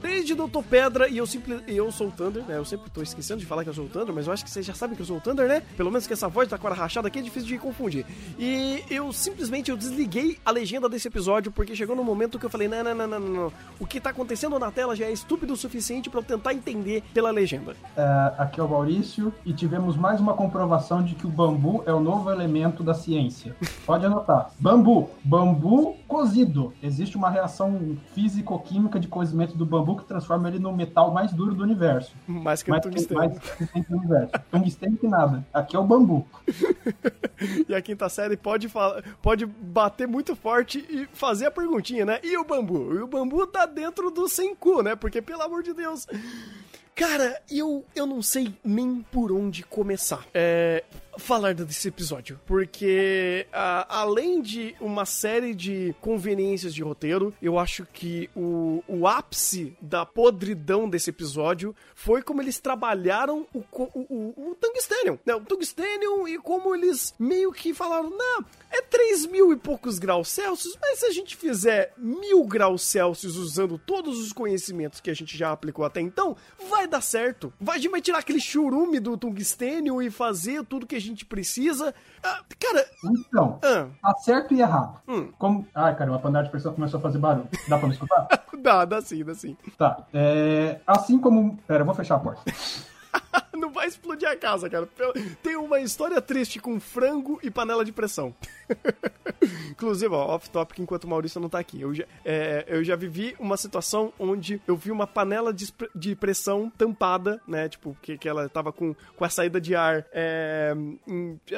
Desde Doutor Pedra e eu sempre eu sou o Thunder, né? Eu sempre tô esquecendo de falar que eu sou o Thunder, mas eu acho que vocês já sabem que eu sou o Thunder, né? Pelo menos que essa voz da cora rachada aqui é difícil de confundir. E eu simplesmente eu desliguei a legenda desse episódio porque chegou no momento que eu falei: não, não, não, não, não. O que tá acontecendo na tela já é estúpido o suficiente para eu tentar entender pela legenda. É, aqui é o Maurício e tivemos mais uma comprovação de que o bambu é o novo elemento da ciência. Pode anotar. Bambu. Bambu cozido. Existe uma reação físico-química de cozimento do bambu que transforma ele no metal mais duro do universo. Mais que o Mais, tungstênio. mais resistente do universo. Tungstênio que nada. Aqui é o bambu. e a quinta série pode, falar, pode bater muito forte e fazer a perguntinha, né? E o bambu? E o bambu tá dentro do Senku, né? Porque, pelo amor de Deus. Cara, eu, eu não sei nem por onde começar. É. Falar desse episódio, porque ah, além de uma série de conveniências de roteiro, eu acho que o, o ápice da podridão desse episódio foi como eles trabalharam o, o, o, o Tungstenium, né? O Tungstenium e como eles meio que falaram, não, é 3 mil e poucos graus Celsius, mas se a gente fizer mil graus Celsius usando todos os conhecimentos que a gente já aplicou até então, vai dar certo. Vai, vai tirar aquele churume do tungstênio e fazer tudo que a gente precisa. Ah, cara, Então, ah, tá certo e errado. Hum. Como... Ai, cara, a panela de pressão começou a fazer barulho. Dá pra me escutar? dá, dá sim, dá sim. tá. É... Assim como... Pera, eu vou fechar a porta. Não vai explodir a casa, cara. Tem uma história triste com frango e panela de pressão. Inclusive, ó, off-topic enquanto o Maurício não tá aqui. Eu já, é, eu já vivi uma situação onde eu vi uma panela de, de pressão tampada, né? Tipo, que, que ela tava com, com a saída de ar. é,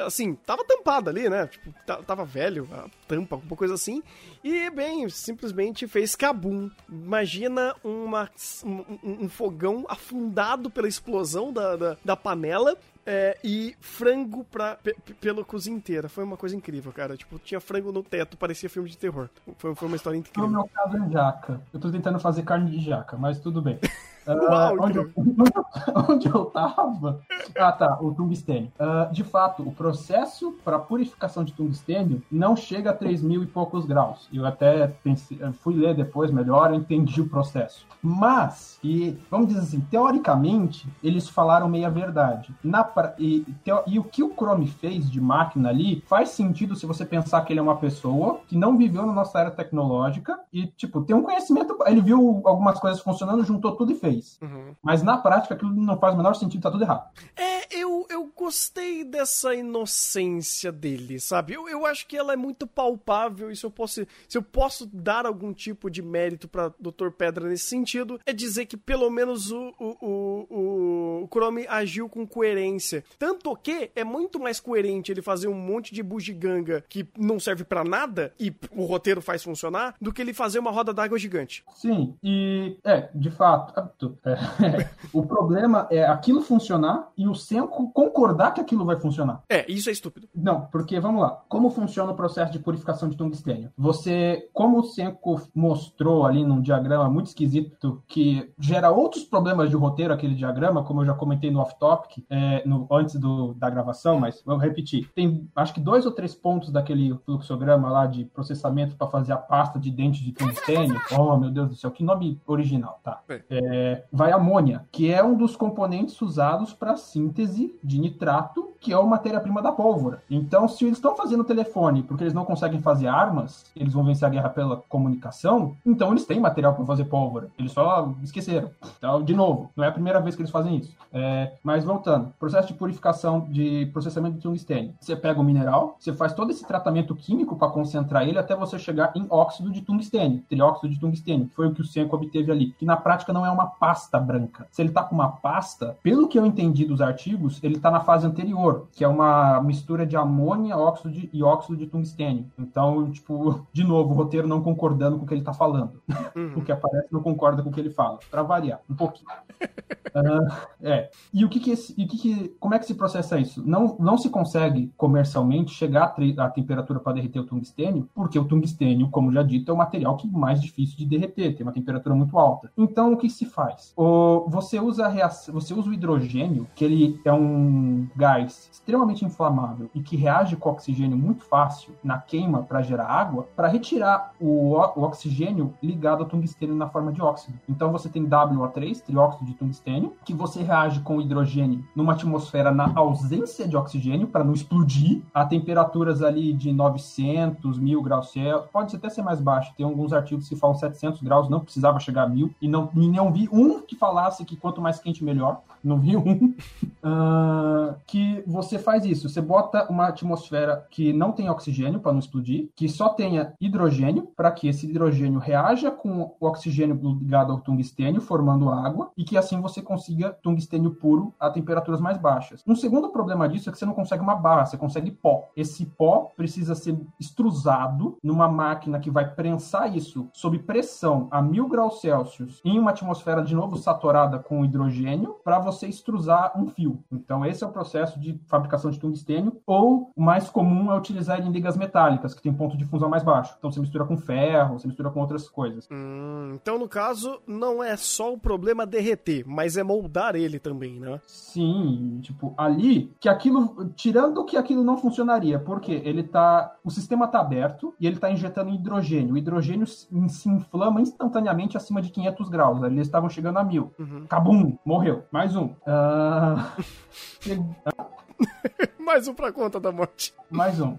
assim, tava tampada ali, né? Tipo, ta- tava velho a tampa, alguma coisa assim. E, bem, simplesmente fez cabum. Imagina uma, um, um- um fogão afundado pela explosão da, da, da panela. é, e frango pra, pe- pe- pela cozinha inteira. Foi uma coisa incrível, cara. Tipo, tinha frango no teto, parecia filme de terror. Foi, foi uma história No incrível. meu caso é jaca. Eu tô tentando fazer carne de jaca, mas tudo bem. Uau, onde, eu, onde eu tava? Ah, tá, o tungstênio. Ah, de fato, o processo para purificação de tungstênio não chega a 3 mil e poucos graus. Eu até pensei, fui ler depois melhor, eu entendi o processo. Mas, e vamos dizer assim, teoricamente, eles falaram meia verdade. Na, e, teo- e o que o Chrome fez de máquina ali faz sentido se você pensar que ele é uma pessoa que não viveu na nossa era tecnológica e, tipo, tem um conhecimento. Ele viu algumas coisas funcionando, juntou tudo e fez. Uhum. Mas na prática aquilo não faz o menor sentido, tá tudo errado. É, eu, eu gostei dessa inocência dele, sabe? Eu, eu acho que ela é muito palpável e se eu posso, se eu posso dar algum tipo de mérito pra Dr. Pedra nesse sentido, é dizer que pelo menos o, o, o, o, Chrome agiu com coerência. Tanto que é muito mais coerente ele fazer um monte de bugiganga que não serve pra nada e o roteiro faz funcionar, do que ele fazer uma roda d'água gigante. Sim, e é, de fato, tu- é, o problema é aquilo funcionar e o Senko concordar que aquilo vai funcionar. É, isso é estúpido. Não, porque vamos lá. Como funciona o processo de purificação de tungstênio? Você, como o Senko mostrou ali num diagrama muito esquisito que gera outros problemas de roteiro aquele diagrama, como eu já comentei no off-topic, é, no- antes do- da gravação, mas vou repetir. Tem acho que dois ou três pontos daquele fluxograma lá de processamento para fazer a pasta de dente de tungstênio. Oh, meu Deus do céu, que nome original, tá? É, vai amônia, que é um dos componentes usados para síntese de nitrato, que é a matéria-prima da pólvora. Então, se eles estão fazendo telefone porque eles não conseguem fazer armas, eles vão vencer a guerra pela comunicação, então eles têm material para fazer pólvora. Eles só esqueceram. Então, de novo, não é a primeira vez que eles fazem isso. É, mas voltando, processo de purificação de processamento de tungstênio. Você pega o mineral, você faz todo esse tratamento químico para concentrar ele até você chegar em óxido de tungstênio, trióxido de tungstênio, que foi o que o Senko obteve ali, que na prática não é uma pasta branca. Se ele tá com uma pasta, pelo que eu entendi dos artigos, ele tá na fase anterior, que é uma mistura de amônia, óxido de, e óxido de tungstênio. Então, tipo, de novo, o roteiro não concordando com o que ele tá falando. Uhum. o que aparece não concorda com o que ele fala, para variar um pouquinho. uh, é. E o que que, esse, e o que que como é que se processa isso? Não, não se consegue comercialmente chegar à temperatura para derreter o tungstênio, porque o tungstênio, como já dito, é o material que é mais difícil de derreter, tem uma temperatura muito alta. Então, o que se faz? O, você usa reação, você usa o hidrogênio, que ele é um gás extremamente inflamável e que reage com oxigênio muito fácil na queima para gerar água, para retirar o, o, oxigênio ligado ao tungstênio na forma de óxido. Então você tem WO3, trióxido de tungstênio, que você reage com hidrogênio numa atmosfera na ausência de oxigênio para não explodir a temperaturas ali de 900, 1000 graus Celsius, pode até ser mais baixo. Tem alguns artigos que falam 700 graus, não precisava chegar a 1000 e não e não vi um que falasse que quanto mais quente melhor. Não vi um. uh, que você faz isso. Você bota uma atmosfera que não tem oxigênio para não explodir, que só tenha hidrogênio, para que esse hidrogênio reaja com o oxigênio ligado ao tungstênio, formando água, e que assim você consiga tungstênio puro a temperaturas mais baixas. Um segundo problema disso é que você não consegue uma barra, você consegue pó. Esse pó precisa ser extrusado numa máquina que vai prensar isso sob pressão a mil graus Celsius em uma atmosfera de novo saturada com hidrogênio para você extrusar um fio. Então esse é o processo de fabricação de tungstênio, ou o mais comum é utilizar em ligas metálicas, que tem ponto de fusão mais baixo. Então você mistura com ferro, você mistura com outras coisas. Hum, então no caso não é só o problema derreter, mas é moldar ele também, né? Sim, tipo, ali que aquilo, tirando que aquilo não funcionaria, porque ele tá, o sistema tá aberto e ele tá injetando hidrogênio. O hidrogênio se inflama instantaneamente acima de 500 graus. Ali eles estavam chegando a mil. Uhum. Cabum, morreu. Mais um. Uh... Mais um pra conta da morte. Mais um.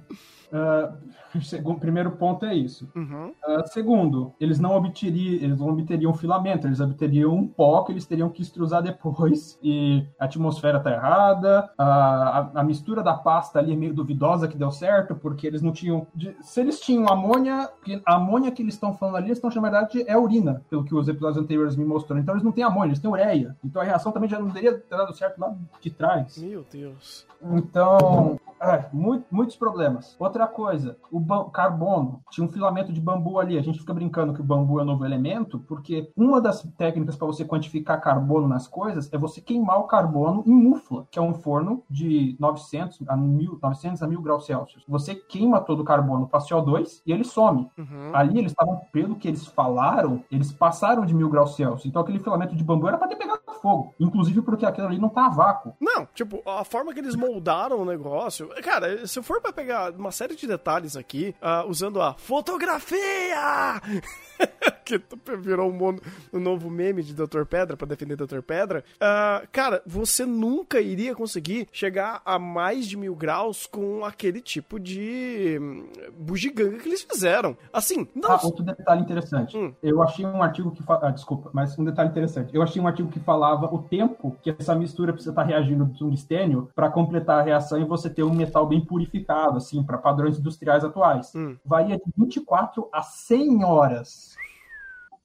Uh, o primeiro ponto é isso. Uhum. Uh, segundo, eles não obteriam, eles não obteriam filamento, eles obteriam um pó que eles teriam que extrusar depois. E a atmosfera tá errada, a, a, a, mistura da pasta ali é meio duvidosa que deu certo, porque eles não tinham. Se eles tinham amônia, a amônia que eles estão falando ali, eles estão chamando de é urina, pelo que os episódios anteriores me mostraram. Então eles não têm amônia, eles têm ureia. Então a reação também já não teria dado certo lá de trás. Meu Deus. Então, é, muito, muitos problemas. Outra coisa, o carbono. Tinha um filamento de bambu ali. A gente fica brincando que o bambu é um novo elemento, porque uma das técnicas para você quantificar carbono nas coisas é você queimar o carbono em mufla, que é um forno de 900 a 1000, 900 a 1000 graus Celsius. Você queima todo o carbono para CO2 e ele some. Uhum. Ali eles estavam, pelo que eles falaram, eles passaram de 1000 graus Celsius. Então aquele filamento de bambu era para ter pegado fogo. Inclusive porque aquilo ali não tá a vácuo. Não, tipo, a forma que eles moldaram o negócio. Cara, se eu for para pegar uma série de detalhes aqui, uh, usando a fotografia! que virou um, um, novo meme de Dr. Pedra para defender Dr. Pedra. Uh, cara, você nunca iria conseguir chegar a mais de mil graus com aquele tipo de hum, bugiganga que eles fizeram. Assim, não. Ah, outro detalhe interessante. Hum. Eu achei um artigo que. Fa... Ah, desculpa, mas um detalhe interessante. Eu achei um artigo que falava o tempo que essa mistura precisa estar reagindo do tungstênio para completar a reação e você ter um metal bem purificado, assim, para padrões industriais atuais. Hum. Varia de 24 a 100 horas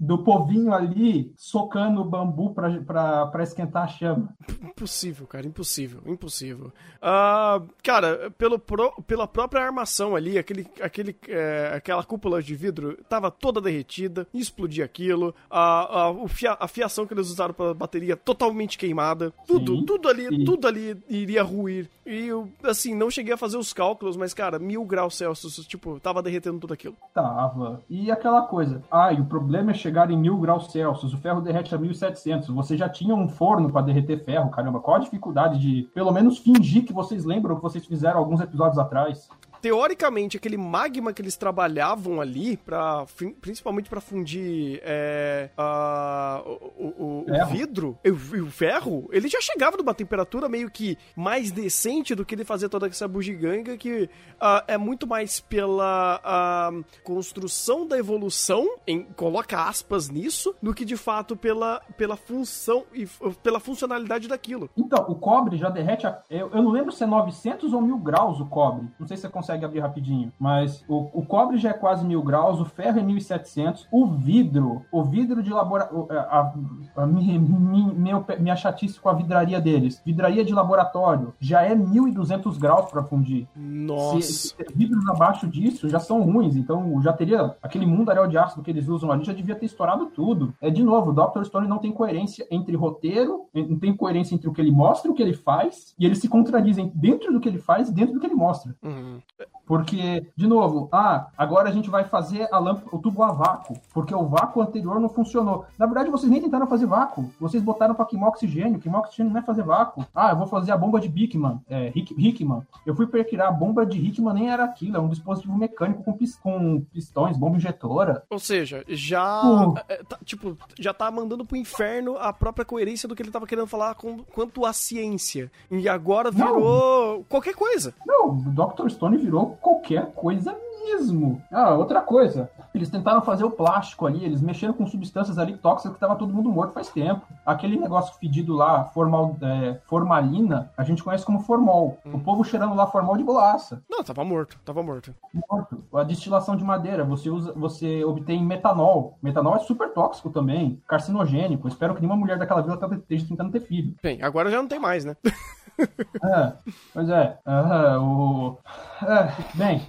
do povinho ali socando o bambu para esquentar a chama. Impossível, cara, impossível, impossível. Uh, cara, pelo pro, pela própria armação ali, aquele, aquele, é, aquela cúpula de vidro tava toda derretida, explodia aquilo, a, a, fia, a fiação que eles usaram para bateria totalmente queimada, tudo, sim, tudo ali, sim. tudo ali iria ruir. E eu, assim, não cheguei a fazer os cálculos, mas, cara, mil graus Celsius, tipo, tava derretendo tudo aquilo. Tava. E aquela coisa, ah, e o problema é chegar chegar em mil graus Celsius, o ferro derrete a 1700. Você já tinha um forno para derreter ferro, caramba. Qual a dificuldade de, pelo menos, fingir que vocês lembram que vocês fizeram alguns episódios atrás? Teoricamente, aquele magma que eles trabalhavam ali, pra, principalmente para fundir é, a, o, o, o vidro e o, o, ferro, ele já chegava numa temperatura meio que mais decente do que ele fazer toda essa bugiganga, que uh, é muito mais pela uh, construção da evolução, em, coloca aspas nisso, do que de fato pela, pela função e pela funcionalidade daquilo. Então, o cobre já derrete, a, eu, eu não lembro se é 900 ou 1000 graus o cobre, não sei se você consegue consegue abrir rapidinho. Mas o, o cobre já é quase mil graus, o ferro é 1700, o vidro, o vidro de laboratório, a, a, a, minha, minha chatice com a vidraria deles, vidraria de laboratório já é 1200 graus para fundir. Nossa. Se, se, vidros abaixo disso já são ruins, então já teria aquele mundaréu de ácido que eles usam ali já devia ter estourado tudo. É de novo, o Dr. Stone não tem coerência entre roteiro, não tem coerência entre o que ele mostra e o que ele faz, e eles se contradizem dentro do que ele faz e dentro do que ele mostra. Uhum. Porque, de novo, ah, agora a gente vai fazer a lâmpada, o tubo a vácuo, porque o vácuo anterior não funcionou. Na verdade, vocês nem tentaram fazer vácuo. Vocês botaram para queimar oxigênio. Queimar oxigênio não é fazer vácuo. Ah, eu vou fazer a bomba de Bickman, é, Hickman. Eu fui perquirar a bomba de Hickman, nem era aquilo, é um dispositivo mecânico com, pis, com pistões, bomba injetora. Ou seja, já, uh. é, tá, tipo, já tá mandando pro inferno a própria coerência do que ele tava querendo falar com, quanto à ciência. E agora virou não. qualquer coisa. Não, o Dr. Stone virou qualquer coisa mesmo. Ah, outra coisa. Eles tentaram fazer o plástico ali, eles mexeram com substâncias ali tóxicas que tava todo mundo morto faz tempo. Aquele negócio fedido lá, formal, é, formalina, a gente conhece como formol. Hum. O povo cheirando lá formol de bolacha. Não, tava morto, tava morto. Morto. A destilação de madeira, você usa, você obtém metanol. Metanol é super tóxico também, carcinogênico. Espero que nenhuma mulher daquela vila esteja tentando ter filho. Bem, agora já não tem mais, né? é, pois é. Uh, o... É, bem,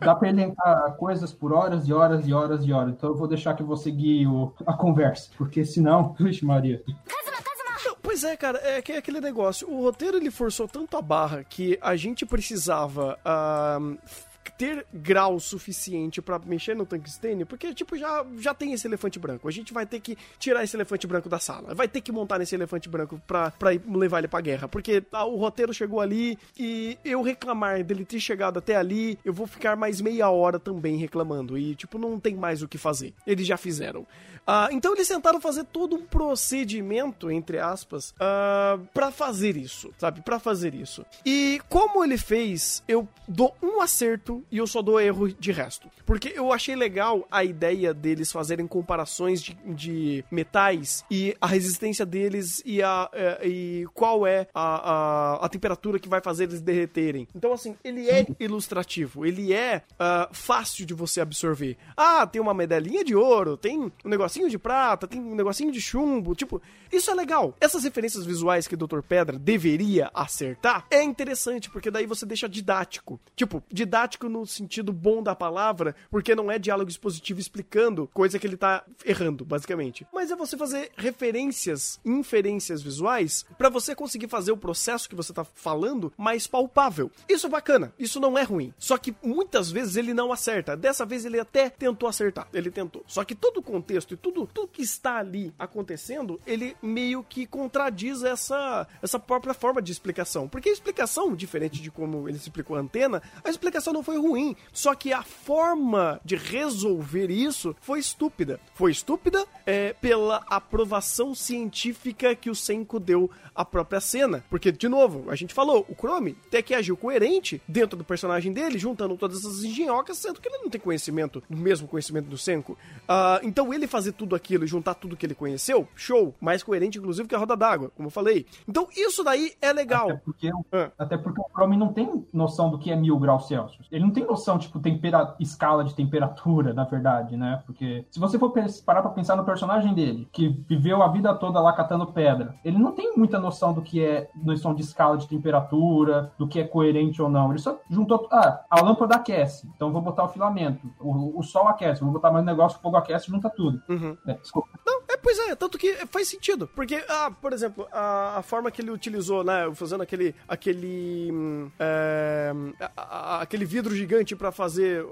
Dá pra elencar coisas por horas e horas e horas e horas. Então eu vou deixar que você guie o, a conversa, porque senão, vixe Maria. Pois é, cara, é, é aquele negócio. O roteiro ele forçou tanto a barra que a gente precisava uh, ter grau suficiente para mexer no tungstênio, porque, tipo, já, já tem esse elefante branco. A gente vai ter que tirar esse elefante branco da sala. Vai ter que montar nesse elefante branco pra, levar ele pra guerra. Porque ah, o roteiro chegou ali e eu reclamar dele ter chegado até ali, eu vou ficar mais meia hora também reclamando. E, tipo, não tem mais o que fazer. Eles já fizeram. Uh, então eles tentaram fazer todo um procedimento, entre aspas, ah, para fazer isso, sabe? Para fazer isso. E como ele fez, eu dou um acerto e eu só dou erro de resto. Porque eu achei legal a ideia deles fazerem comparações de, de metais e a resistência deles e, a, é, e qual é a, a, a, temperatura que vai fazer eles derreterem. Então, assim, ele é ilustrativo, ele é uh, fácil de você absorver. Ah, tem uma medalhinha de ouro, tem um negocinho de prata, tem um negocinho de chumbo, tipo, isso é legal. Essas referências visuais que o Dr. Pedra deveria acertar é interessante, porque daí você deixa didático. Tipo, didático no sentido bom da palavra, porque não é diálogo expositivo explicando coisa que ele tá errando, basicamente. Mas é você fazer referências, inferências visuais, para você conseguir fazer o processo que você tá falando mais palpável. Isso é bacana, isso não é ruim. Só que muitas vezes ele não acerta. Dessa vez ele até tentou acertar, ele tentou. Só que todo o contexto e tudo, tudo que está ali acontecendo, ele meio que contradiz essa, essa própria forma de explicação. Porque a explicação, diferente de como ele explicou a antena, a explicação não foi ruim. Só que a forma de resolver isso foi estúpida. Foi estúpida é, pela aprovação científica que o Senko deu à própria cena. Porque, de novo, a gente falou, o Chrome até que agiu coerente dentro do personagem dele, juntando todas essas engenhocas, sendo que ele não tem conhecimento, o mesmo conhecimento do Senko. Uh, então ele fazer tudo aquilo e juntar tudo que ele conheceu, show. Mais coerente, inclusive, que a roda d'água, como eu falei. Então, isso daí é legal. Até porque, ah. até porque o Chrome não tem noção do que é mil graus Celsius. Ele não tem noção, tipo, tempera escala de temperatura, na verdade, né? Porque se você for parar pra pensar no personagem dele, que viveu a vida toda lá catando pedra, ele não tem muita noção do que é noção de escala de temperatura, do que é coerente ou não. Ele só juntou. Ah, a lâmpada aquece, então vou botar o filamento. O, o sol aquece, vou botar mais um negócio, o fogo aquece, junta tudo. Uhum. É, desculpa. Não, pois é, tanto que faz sentido. Porque, ah, por exemplo, a, a forma que ele utilizou, né, fazendo aquele, aquele, é, a, a, aquele vidro gigante para fazer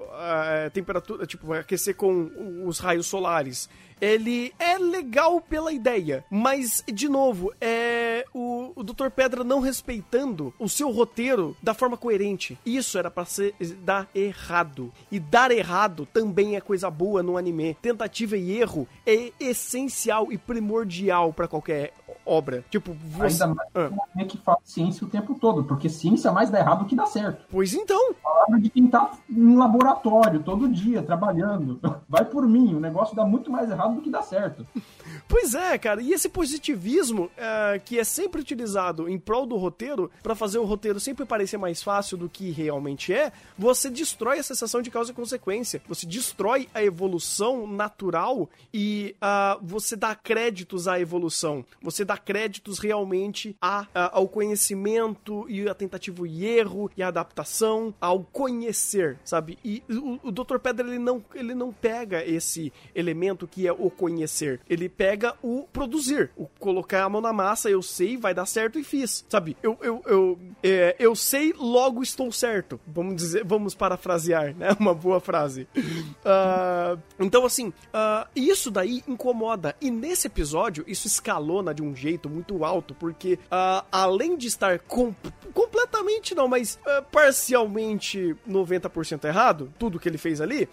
é, temperatura, tipo, aquecer com os raios solares ele é legal pela ideia, mas, de novo, é o, o Dr. Pedra não respeitando o seu roteiro da forma coerente. Isso era para ser dar errado. E dar errado também é coisa boa no anime. Tentativa e erro é essencial e primordial para qualquer obra. Tipo, você... Ainda mais ah. que fala ciência o tempo todo, porque ciência mais dá errado que dá certo. Pois então. Palavra de quem tá em laboratório todo dia, trabalhando. Vai por mim, o negócio dá muito mais errado do que dá certo. Pois é, cara, e esse positivismo uh, que é sempre utilizado em prol do roteiro, para fazer o roteiro sempre parecer mais fácil do que realmente é, você destrói a sensação de causa e consequência. Você destrói a evolução natural e uh, você dá créditos à evolução. Você dá créditos realmente a, a, ao conhecimento e a tentativa e erro e a adaptação, ao conhecer, sabe? E o, o Dr. Pedra ele não, ele não pega esse elemento que é o conhecer. Ele pega o produzir, o colocar a mão na massa, eu sei, vai dar certo e fiz, sabe? Eu, eu, eu, é, eu sei, logo estou certo. Vamos dizer, vamos parafrasear, né? Uma boa frase. Uh, então, assim, uh, isso daí incomoda. E nesse episódio, isso escalona de um jeito muito alto, porque uh, além de estar com, completamente não, mas parcialmente 90% errado, tudo que ele fez ali,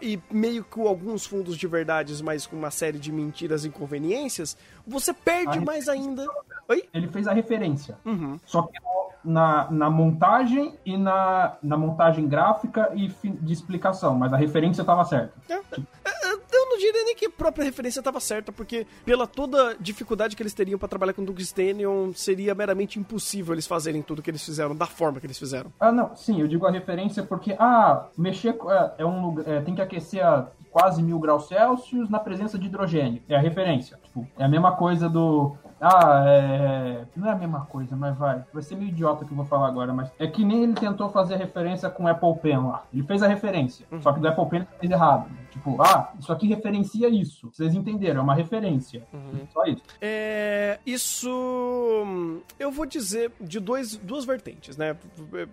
e meio que alguns fundos de verdades, mas com uma série de mentiras e inconveniências, você perde mais ainda. Oi? Ele fez a referência. Uhum. Só que na, na montagem e na, na montagem gráfica e de explicação, mas a referência estava certa. É, tipo... eu não diria nem que a própria referência estava certa, porque pela toda dificuldade que eles teriam para trabalhar com o Tungstenium, seria meramente impossível eles fazerem tudo que eles fizeram, da forma que eles fizeram. Ah, não, sim, eu digo a referência porque, ah, mexer é, é um é, tem que aquecer a quase mil graus Celsius na presença de hidrogênio. É a referência. Tipo, é a mesma coisa do ah, é. Não é a mesma coisa, mas vai. Vai ser meio idiota que eu vou falar agora, mas é que nem ele tentou fazer referência com o Apple Pen lá. Ele fez a referência, uhum. só que do Apple Pen ele fez errado. Tipo, ah, isso aqui referencia isso. Vocês entenderam, é uma referência. Uhum. Só isso. É. Isso. Eu vou dizer de dois, duas vertentes, né?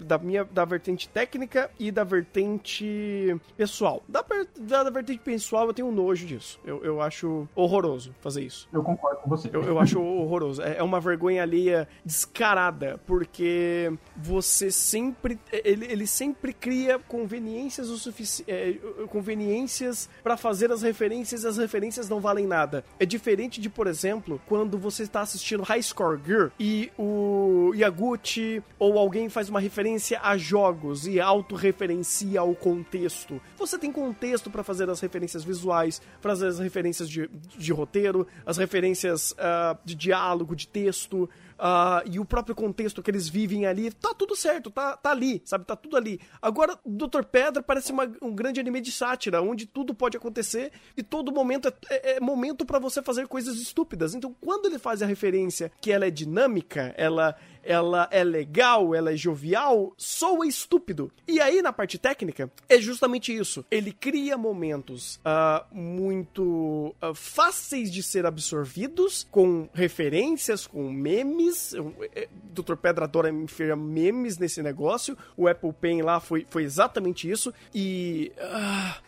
Da minha da vertente técnica e da vertente pessoal. Da, da, da vertente pessoal, eu tenho um nojo disso. Eu, eu acho horroroso fazer isso. Eu concordo com você. Eu, eu acho horroroso. É, é uma vergonha alheia descarada, porque você sempre. Ele, ele sempre cria conveniências o suficiente. É, conveniências para fazer as referências e as referências não valem nada. É diferente de, por exemplo, quando você está assistindo High Score Gear e o Yaguchi ou alguém faz uma referência a jogos e autorreferencia o contexto. Você tem contexto para fazer as referências visuais, fazer as referências de, de roteiro, as referências uh, de diálogo, de texto, uh, e o próprio contexto que eles vivem ali, tá tudo certo, tá, tá ali, sabe? Tá tudo ali. Agora, Dr. Pedra parece uma, um grande anime de sátira, onde tudo pode acontecer e todo momento é, é, é momento para você fazer coisas estúpidas. Então, quando ele faz a referência que ela é dinâmica, ela ela é legal, ela é jovial, soa estúpido. E aí, na parte técnica, é justamente isso. Ele cria momentos uh, muito uh, fáceis de ser absorvidos, com referências, com memes. É, Dr. Pedra adora enfiar memes nesse negócio. O Apple Pen lá foi, foi exatamente isso. E.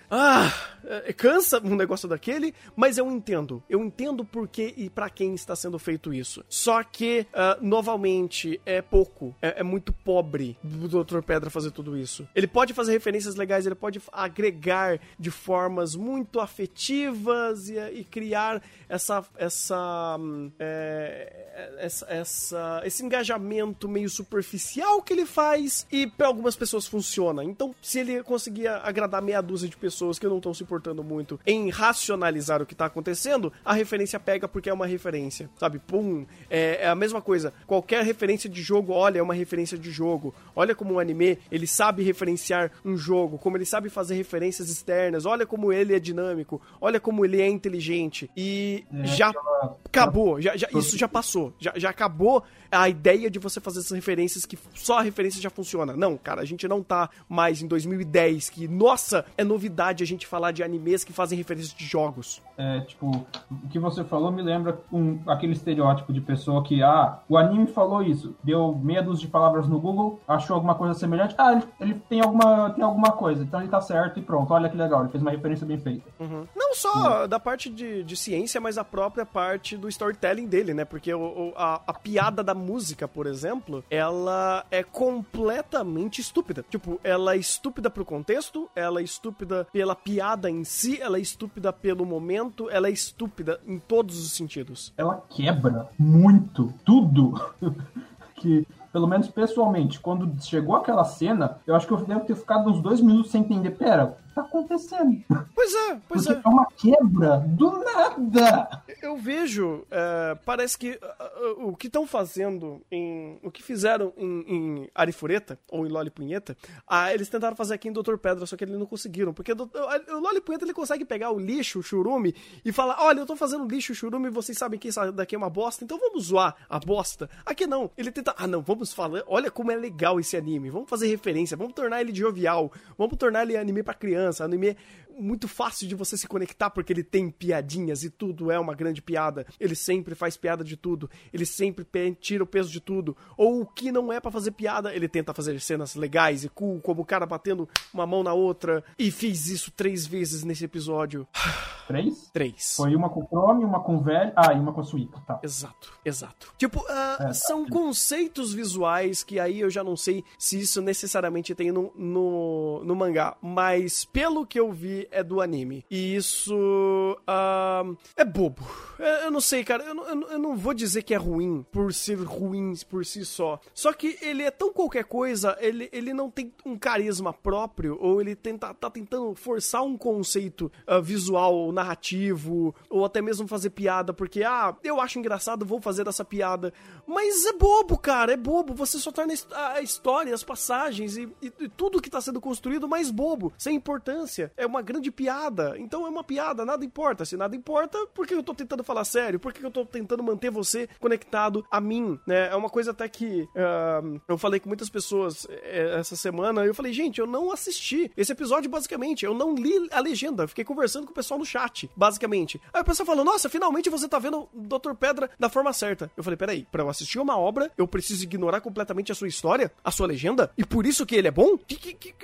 Uh, cansa um negócio daquele, mas eu entendo. Eu entendo por que e para quem está sendo feito isso. Só que, uh, é pouco. É, é, muito pobre do Dr. Pedra fazer tudo isso. Ele pode fazer referências legais, ele pode agregar de formas muito afetivas e, e criar essa. essa, é, essa, essa esse engajamento meio superficial que ele faz e para algumas pessoas funciona. Então, se ele conseguir agradar meia dúzia de pessoas que não estão se importando muito em racionalizar o que tá acontecendo, a referência pega porque é uma referência, sabe? Pum, é, é, a mesma coisa. Qualquer referência de jogo, olha, é uma referência de jogo. Olha como um anime, ele sabe referenciar um jogo, como ele sabe fazer referências externas, olha como ele é dinâmico, olha como ele é inteligente. E é, já acabou, já, já, isso já passou, já, já acabou a ideia de você fazer essas referências que só a referência já funciona. Não, cara, a gente não tá mais em 2010, que, nossa, é novidade a gente falar de animes que fazem referências de jogos. É, tipo, o que você falou me lembra um, aquele estereótipo de pessoa que, ah, o anime falou isso, deu meia dúzia de palavras no Google, achou alguma coisa semelhante, ah, ele, ele tem, alguma, tem alguma coisa, então ele tá certo e pronto, olha que legal, ele fez uma referência bem feita. Uhum. Não só uhum. da parte de, de ciência, mas a própria parte do storytelling dele, né? Porque o, a, a piada da música, por exemplo, ela é completamente estúpida. Tipo, ela é estúpida pro contexto, ela é estúpida pela piada em si, ela é estúpida pelo momento, ela é estúpida em todos os sentidos. Ela quebra muito tudo que pelo menos pessoalmente, quando chegou aquela cena, eu acho que eu devo ter ficado uns dois minutos sem entender. Pera, tá acontecendo? Pois é, pois Porque é. É uma quebra do nada. eu vejo, é, parece que uh, uh, o que estão fazendo em. O que fizeram em, em Arifureta, ou em Loli Punheta, uh, eles tentaram fazer aqui em Doutor Pedra, só que eles não conseguiram. Porque o, o Loli Punheta ele consegue pegar o lixo, o churume, e falar: olha, eu tô fazendo lixo, churume, e vocês sabem que isso daqui é uma bosta, então vamos zoar a bosta. Aqui não. Ele tenta. Ah, não, vamos falar. Olha como é legal esse anime. Vamos fazer referência, vamos tornar ele jovial, vamos tornar ele anime para criança, anime muito fácil de você se conectar porque ele tem piadinhas e tudo é uma grande piada. Ele sempre faz piada de tudo. Ele sempre tira o peso de tudo. Ou o que não é para fazer piada, ele tenta fazer cenas legais e cool, como o cara batendo uma mão na outra. E fiz isso três vezes nesse episódio. Três? Três. Foi uma com o Chrome, uma com o velho. Ah, e uma com a Suíca, tá. Exato, exato. Tipo, uh, é, são tá. conceitos visuais que aí eu já não sei se isso necessariamente tem no, no, no mangá. Mas pelo que eu vi, é do anime. E isso uh, é bobo. Eu, não sei, cara. Eu, eu, eu, não vou dizer que é ruim por ser ruim por si só. Só que ele é tão qualquer coisa, ele, ele não tem um carisma próprio, ou ele tenta, tá tentando forçar um conceito uh, visual, narrativo, ou até mesmo fazer piada, porque, ah, eu acho engraçado, vou fazer essa piada. Mas é bobo, cara, é bobo. Você só torna a história, as passagens e, e, e tudo que tá sendo construído mais bobo, sem importância. É uma grande grande piada. Então é uma piada, nada importa. Se nada importa, por que eu tô tentando falar sério? Por que eu tô tentando manter você conectado a mim? Né? É uma coisa até que uh, eu falei com muitas pessoas eh, essa semana. Eu falei, gente, eu não assisti esse episódio basicamente. Eu não li a legenda. Fiquei conversando com o pessoal no chat, basicamente. Aí o pessoal falou, nossa, finalmente você tá vendo o Dr. Pedra da forma certa. Eu falei, peraí, pra eu assistir uma obra, eu preciso ignorar completamente a sua história, a sua legenda? E por isso que ele é bom? Que, que, que,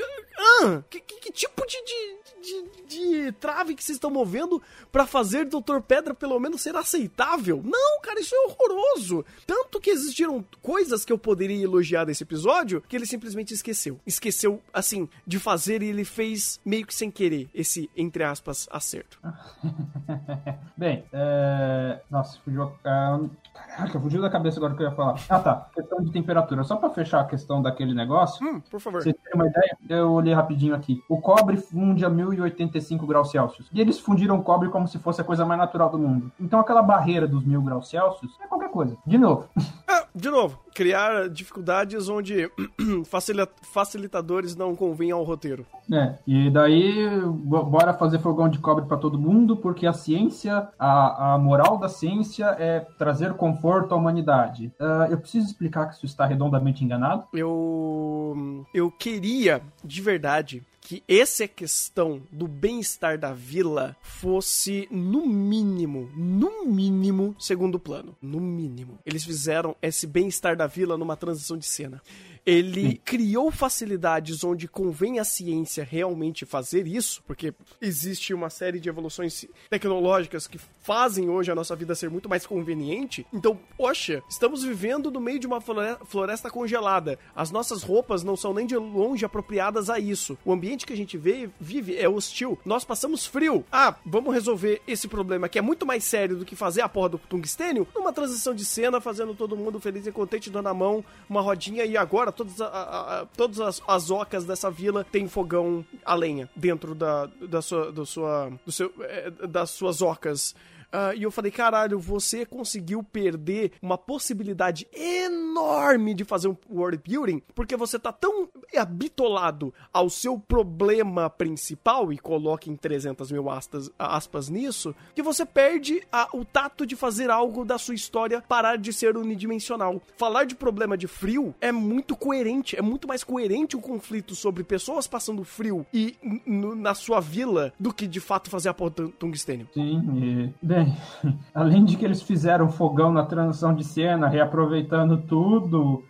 ah, que, que, que tipo de, de, de de trave que vocês estão movendo para fazer Doutor Pedra pelo menos ser aceitável? Não, cara, isso é horroroso. Tanto que existiram coisas que eu poderia elogiar desse episódio que ele simplesmente esqueceu. Esqueceu, assim, de fazer e ele fez meio que sem querer esse, entre aspas, acerto. Bem, é... nossa, fugiu. Uh, Caraca, fugiu da cabeça agora que eu ia falar. Ah, tá. Questão de temperatura. Só para fechar a questão daquele negócio. Hum, por favor. Vocês terem uma ideia? Eu olhei rapidinho aqui. O cobre funde a 1085 graus Celsius. E eles fundiram cobre como se fosse a coisa mais natural do mundo. Então aquela barreira dos mil graus Celsius é qualquer coisa. De novo. Ah, de novo. Criar dificuldades onde facilitadores não convêm ao roteiro. É, e daí bora fazer fogão de cobre para todo mundo, porque a ciência, a, a moral da ciência é trazer conforto à humanidade. Uh, eu preciso explicar que isso está redondamente enganado? Eu. Eu queria, de verdade, que essa questão do bem-estar da vila fosse, no mínimo, no mínimo, segundo plano. No mínimo. Eles fizeram esse bem-estar da vila numa transição de cena. Ele criou facilidades onde convém a ciência realmente fazer isso, porque existe uma série de evoluções tecnológicas que fazem hoje a nossa vida ser muito mais conveniente. Então, poxa, estamos vivendo no meio de uma floresta congelada. As nossas roupas não são nem de longe apropriadas a isso. O ambiente que a gente vê, vive é hostil. Nós passamos frio. Ah, vamos resolver esse problema que é muito mais sério do que fazer a porra do tungstênio numa transição de cena, fazendo todo mundo feliz e contente, dando a mão, uma rodinha e agora todas, a, a, a, todas as, as ocas dessa vila têm fogão a lenha dentro da, da sua, do sua, do seu, é, das suas ocas. Uh, e eu falei, caralho, você conseguiu perder uma possibilidade enorme de fazer um world building, porque você tá tão habitolado ao seu problema principal, e coloque em 300 mil aspas, aspas nisso, que você perde a, o tato de fazer algo da sua história parar de ser unidimensional. Falar de problema de frio é muito coerente, é muito mais coerente o conflito sobre pessoas passando frio e na sua vila do que de fato fazer a porra tungstênio. Sim, e... Bem, além de que eles fizeram fogão na transição de cena, reaproveitando tudo,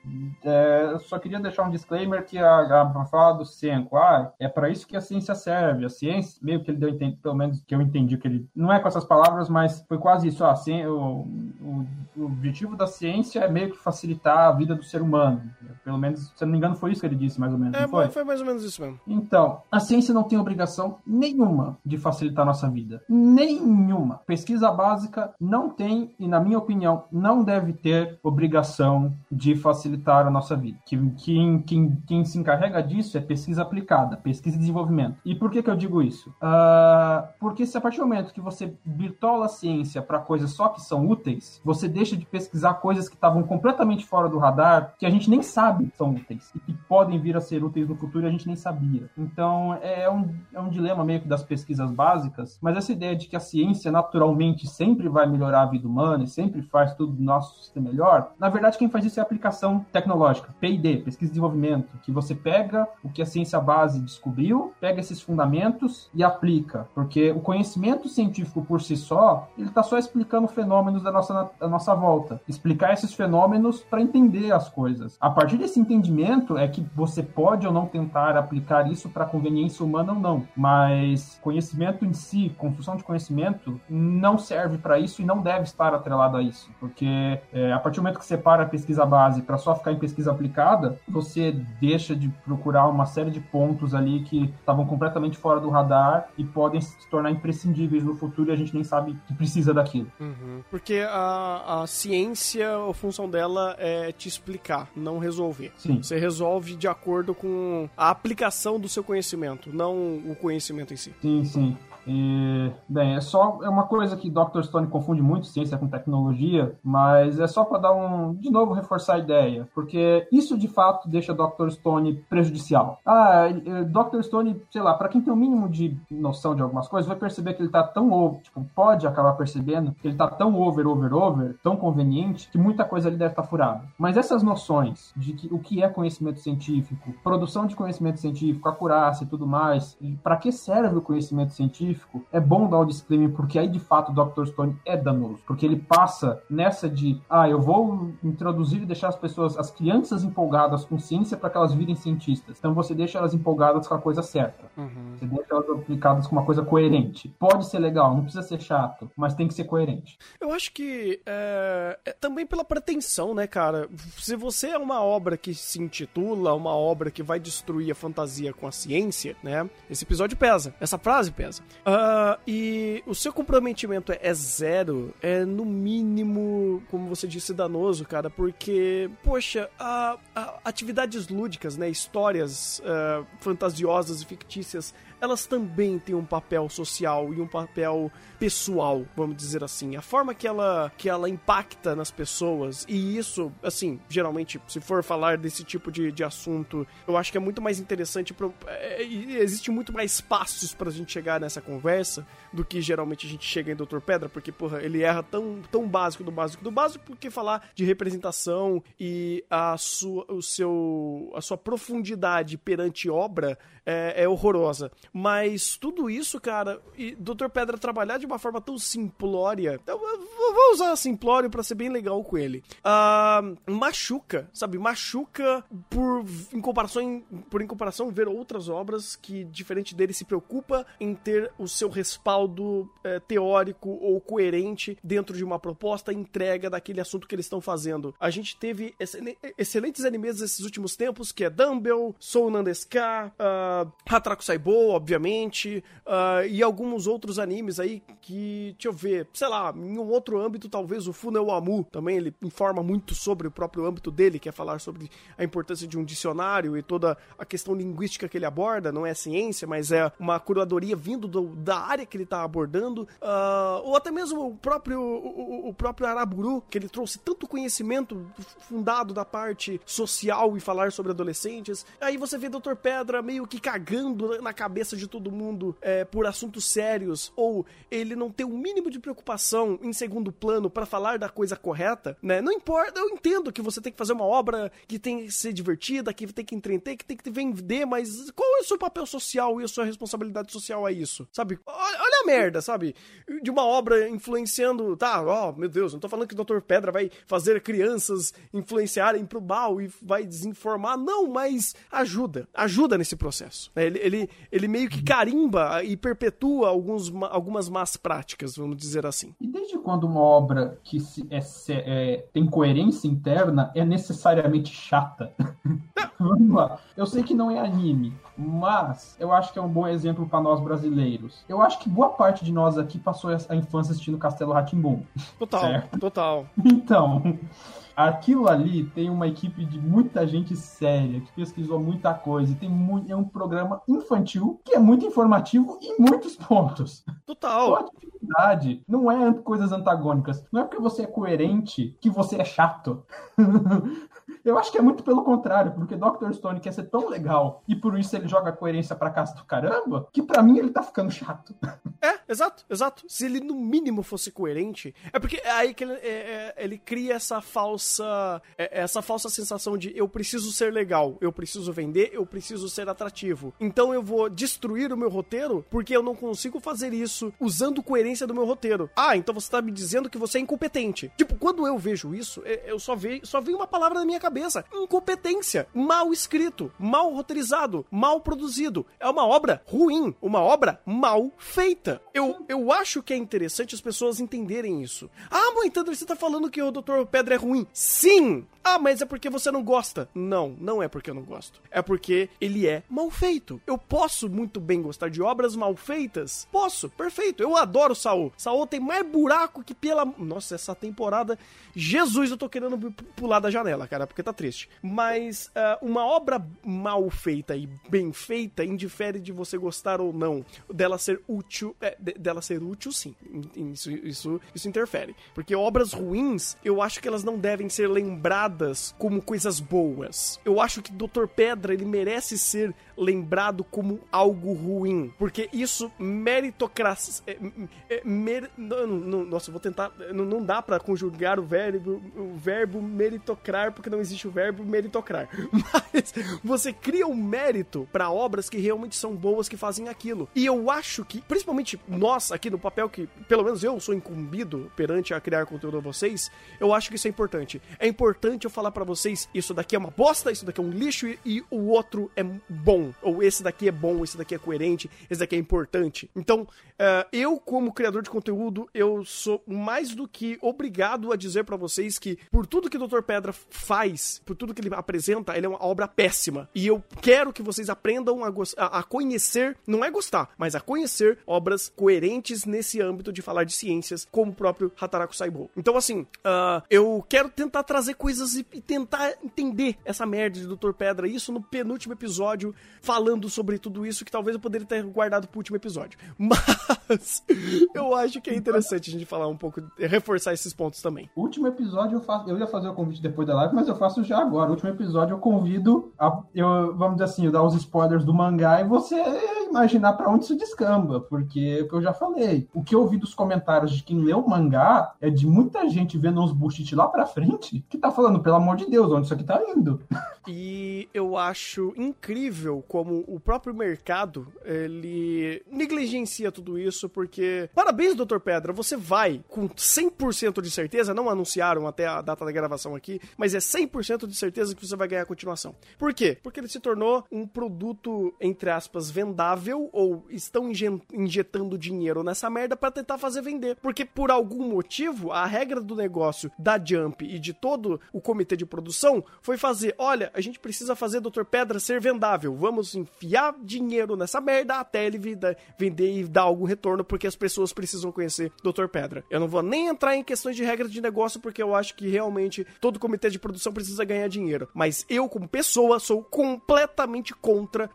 é, só queria deixar um disclaimer que a, a fala do Senko, ah, é para isso que a ciência serve. A ciência, meio que ele deu entender, pelo menos que eu entendi que ele. Não é com essas palavras, mas foi quase isso. Ah, o, o, o objetivo da ciência é meio que facilitar a vida do ser humano. Pelo menos, se eu não me engano, foi isso que ele disse, mais ou menos. É, foi? foi mais ou menos isso mesmo. Então, a ciência não tem obrigação nenhuma de facilitar a nossa vida. Nenhuma. Pesquisa básica não tem, e na minha opinião, não deve ter obrigação de facilitar a nossa vida. Quem, quem, quem se encarrega disso é pesquisa aplicada, pesquisa e desenvolvimento. E por que, que eu digo isso? Uh, porque se a partir do momento que você bitola a ciência para coisas só que são úteis, você deixa de pesquisar coisas que estavam completamente fora do radar, que a gente nem sabe que são úteis e que podem vir a ser úteis no futuro e a gente nem sabia. Então é um, é um dilema meio que das pesquisas básicas, mas essa ideia de que a ciência naturalmente sempre vai melhorar a vida humana e sempre faz tudo do nosso sistema melhor, na verdade quem faz isso é a aplicação tecnológica, P&D, pesquisa e desenvolvimento, que você pega o que a ciência base descobriu, pega esses fundamentos e aplica, porque o conhecimento científico por si só, ele está só explicando fenômenos da nossa, da nossa volta, explicar esses fenômenos para entender as coisas. A partir desse entendimento é que você pode ou não tentar aplicar isso para conveniência humana ou não, mas conhecimento em si, construção de conhecimento, não serve para isso e não deve estar atrelado a isso, porque é, a partir do momento que você para a pesquisa base para só ficar em pesquisa aplicada, você deixa de procurar uma série de pontos ali que estavam completamente fora do radar e podem se tornar imprescindíveis no futuro e a gente nem sabe que precisa daquilo. Uhum. Porque a, a ciência, a função dela é te explicar, não resolver. Sim. Você resolve de acordo com a aplicação do seu conhecimento, não o conhecimento em si. Sim, sim. E, bem, é só é uma coisa que Dr. Stone confunde muito ciência com tecnologia, mas é só para dar um, de novo, reforçar a ideia, porque isso de fato deixa Dr. Stone prejudicial. Ah, Dr. Stone, sei lá, para quem tem o um mínimo de noção de algumas coisas, vai perceber que ele tá tão over, tipo, pode acabar percebendo que ele tá tão over, over, over, tão conveniente, que muita coisa ali deve estar tá furada. Mas essas noções de que o que é conhecimento científico, produção de conhecimento científico, acurácia e tudo mais, para que serve o conhecimento científico? Científico, é bom dar o disclaimer, porque aí de fato o Dr. Stone é danoso. Porque ele passa nessa de, ah, eu vou introduzir e deixar as pessoas, as crianças empolgadas com ciência para que elas virem cientistas. Então você deixa elas empolgadas com a coisa certa. Uhum. Você deixa elas aplicadas com uma coisa coerente. Pode ser legal, não precisa ser chato, mas tem que ser coerente. Eu acho que é, é também pela pretensão, né, cara? Se você é uma obra que se intitula uma obra que vai destruir a fantasia com a ciência, né? Esse episódio pesa. Essa frase pesa. Uh, e o seu comprometimento é zero, é no mínimo, como você disse, danoso, cara, porque, poxa, atividades lúdicas, né, histórias uh, fantasiosas e fictícias elas também têm um papel social e um papel pessoal, vamos dizer assim. A forma que ela, que ela impacta nas pessoas, e isso, assim, geralmente, se for falar desse tipo de, de assunto, eu acho que é muito mais interessante. Pro, é, existe muito mais passos pra gente chegar nessa conversa do que geralmente a gente chega em Dr. Pedra, porque, porra, ele erra tão, tão básico do básico do básico, porque falar de representação e a sua, o seu, a sua profundidade perante obra é, é horrorosa. Mas tudo isso, cara, e Dr. Pedra trabalhar de uma forma tão simplória. Eu, vou usar simplório para ser bem legal com ele. Uh, machuca, sabe? Machuca por em comparação por em comparação ver outras obras que diferente dele se preocupa em ter o seu respaldo é, teórico ou coerente dentro de uma proposta entrega daquele assunto que eles estão fazendo. A gente teve excelentes animes nesses últimos tempos, que é Dumbbell, Soul Nandeska, uh, Hatraku Saibou, obviamente, uh, e alguns outros animes aí que, deixa eu ver, sei lá, em um outro âmbito, talvez o Funel Amu também, ele informa muito sobre o próprio âmbito dele, que é falar sobre a importância de um dicionário e toda a questão linguística que ele aborda, não é ciência, mas é uma curadoria vindo do, da área que ele está abordando, uh, ou até mesmo o próprio, o, o, próprio Araburu, que ele trouxe tanto conhecimento fundado da parte social e falar sobre adolescentes, aí você vê Dr. Pedra meio que cagando na cabeça de todo mundo é, por assuntos sérios, ou ele não ter o um mínimo de preocupação em segundo plano para falar da coisa correta, né? Não importa, eu entendo que você tem que fazer uma obra que tem que ser divertida, que tem que entreter, que tem que vender, mas qual é o seu papel social e a sua responsabilidade social a isso? Sabe? Olha a merda, sabe? De uma obra influenciando, tá, ó, oh, meu Deus, não tô falando que o Dr. Pedra vai fazer crianças influenciarem pro mal e vai desinformar, não, mas ajuda, ajuda nesse processo. Ele, ele, ele meio que carimba e perpetua alguns, algumas más práticas, vamos dizer assim. E desde quando uma obra que se, é, é, tem coerência interna é necessariamente chata. Vamos lá. Eu sei que não é anime, mas eu acho que é um bom exemplo para nós brasileiros. Eu acho que boa parte de nós aqui passou a infância assistindo Castelo Ratimbum. Total, certo? total. Então, aquilo ali tem uma equipe de muita gente séria, que pesquisou muita coisa, e tem muito, é um programa infantil que é muito informativo em muitos pontos. Total. atividade não é coisas antagônicas. Não é porque você é coerente que você é chato. Eu acho que é muito pelo contrário, porque Dr. Stone quer ser tão legal e por isso ele joga coerência pra casa do caramba, que para mim ele tá ficando chato. É, exato, exato. Se ele no mínimo fosse coerente, é porque é aí que ele, é, é, ele cria essa falsa é, essa falsa sensação de eu preciso ser legal, eu preciso vender, eu preciso ser atrativo. Então eu vou destruir o meu roteiro porque eu não consigo fazer isso usando coerência do meu roteiro. Ah, então você tá me dizendo que você é incompetente. Tipo, quando eu vejo isso, é, eu só vejo, só vi uma palavra na minha cabeça: incompetência. Mal escrito, mal roteirizado, mal produzido. É uma obra ruim, uma obra mal feita. Eu, eu acho que é interessante as pessoas entenderem isso. Ah, mãe, Thunder, você tá falando que o Dr. Pedra é ruim. Sim! Ah, mas é porque você não gosta. Não, não é porque eu não gosto. É porque ele é mal feito. Eu posso muito bem gostar de obras mal feitas. Posso, perfeito. Eu adoro Saul. Saul tem mais buraco que pela. Nossa, essa temporada. Jesus, eu tô querendo pular da janela, cara, porque tá triste. Mas uh, uma obra mal feita e bem feita indifere de você gostar ou não dela ser útil é, dela ser útil, sim. Isso, isso, isso interfere. Porque obras ruins, eu acho que elas não devem ser lembradas como coisas boas. Eu acho que Dr. Pedra, ele merece ser lembrado como algo ruim. Porque isso meritocracia. É, é, mer, não, não, nossa, vou tentar. Não, não dá para conjugar o verbo, o verbo meritocrar, porque não existe o verbo meritocrar. Mas você cria um mérito para obras que realmente são boas que fazem aquilo. E eu acho que, principalmente nós aqui no papel que, pelo menos eu sou incumbido perante a criar conteúdo a vocês, eu acho que isso é importante. É importante eu falar para vocês: isso daqui é uma bosta, isso daqui é um lixo e, e o outro é bom ou esse daqui é bom, esse daqui é coerente, esse daqui é importante. Então, uh, eu, como criador de conteúdo, eu sou mais do que obrigado a dizer para vocês que, por tudo que o Dr. Pedra faz, por tudo que ele apresenta, ele é uma obra péssima. E eu quero que vocês aprendam a, a, a conhecer, não é gostar, mas a conhecer obras coerentes nesse âmbito de falar de ciências, como o próprio Hataraku Saibou. Então, assim, uh, eu quero tentar trazer coisas e, e tentar entender essa merda de Dr. Pedra, isso no penúltimo episódio falando sobre tudo isso que talvez eu poderia ter guardado pro último episódio. Mas eu acho que é interessante a gente falar um pouco, reforçar esses pontos também. O último episódio eu faço, eu ia fazer o convite depois da live, mas eu faço já agora. O último episódio eu convido a, eu, vamos dizer assim, eu dar os spoilers do mangá e você imaginar para onde isso descamba, porque é o que eu já falei. O que eu ouvi dos comentários de quem leu o mangá é de muita gente vendo uns bullshit lá pra frente que tá falando, pelo amor de Deus, onde isso aqui tá indo. E eu acho incrível como o próprio mercado ele negligencia tudo isso, porque parabéns, Dr. Pedra, você vai com 100% de certeza, não anunciaram até a data da gravação aqui, mas é 100% de certeza que você vai ganhar a continuação. Por quê? Porque ele se tornou um produto entre aspas vendável ou estão injetando dinheiro nessa merda para tentar fazer vender. Porque por algum motivo, a regra do negócio da Jump e de todo o comitê de produção foi fazer, olha, a gente precisa fazer Dr. Pedra ser vendável. Vamos vamos enfiar dinheiro nessa merda até ele vender e dar algum retorno, porque as pessoas precisam conhecer Dr. Pedra. Eu não vou nem entrar em questões de regras de negócio, porque eu acho que realmente todo comitê de produção precisa ganhar dinheiro. Mas eu, como pessoa, sou completamente contra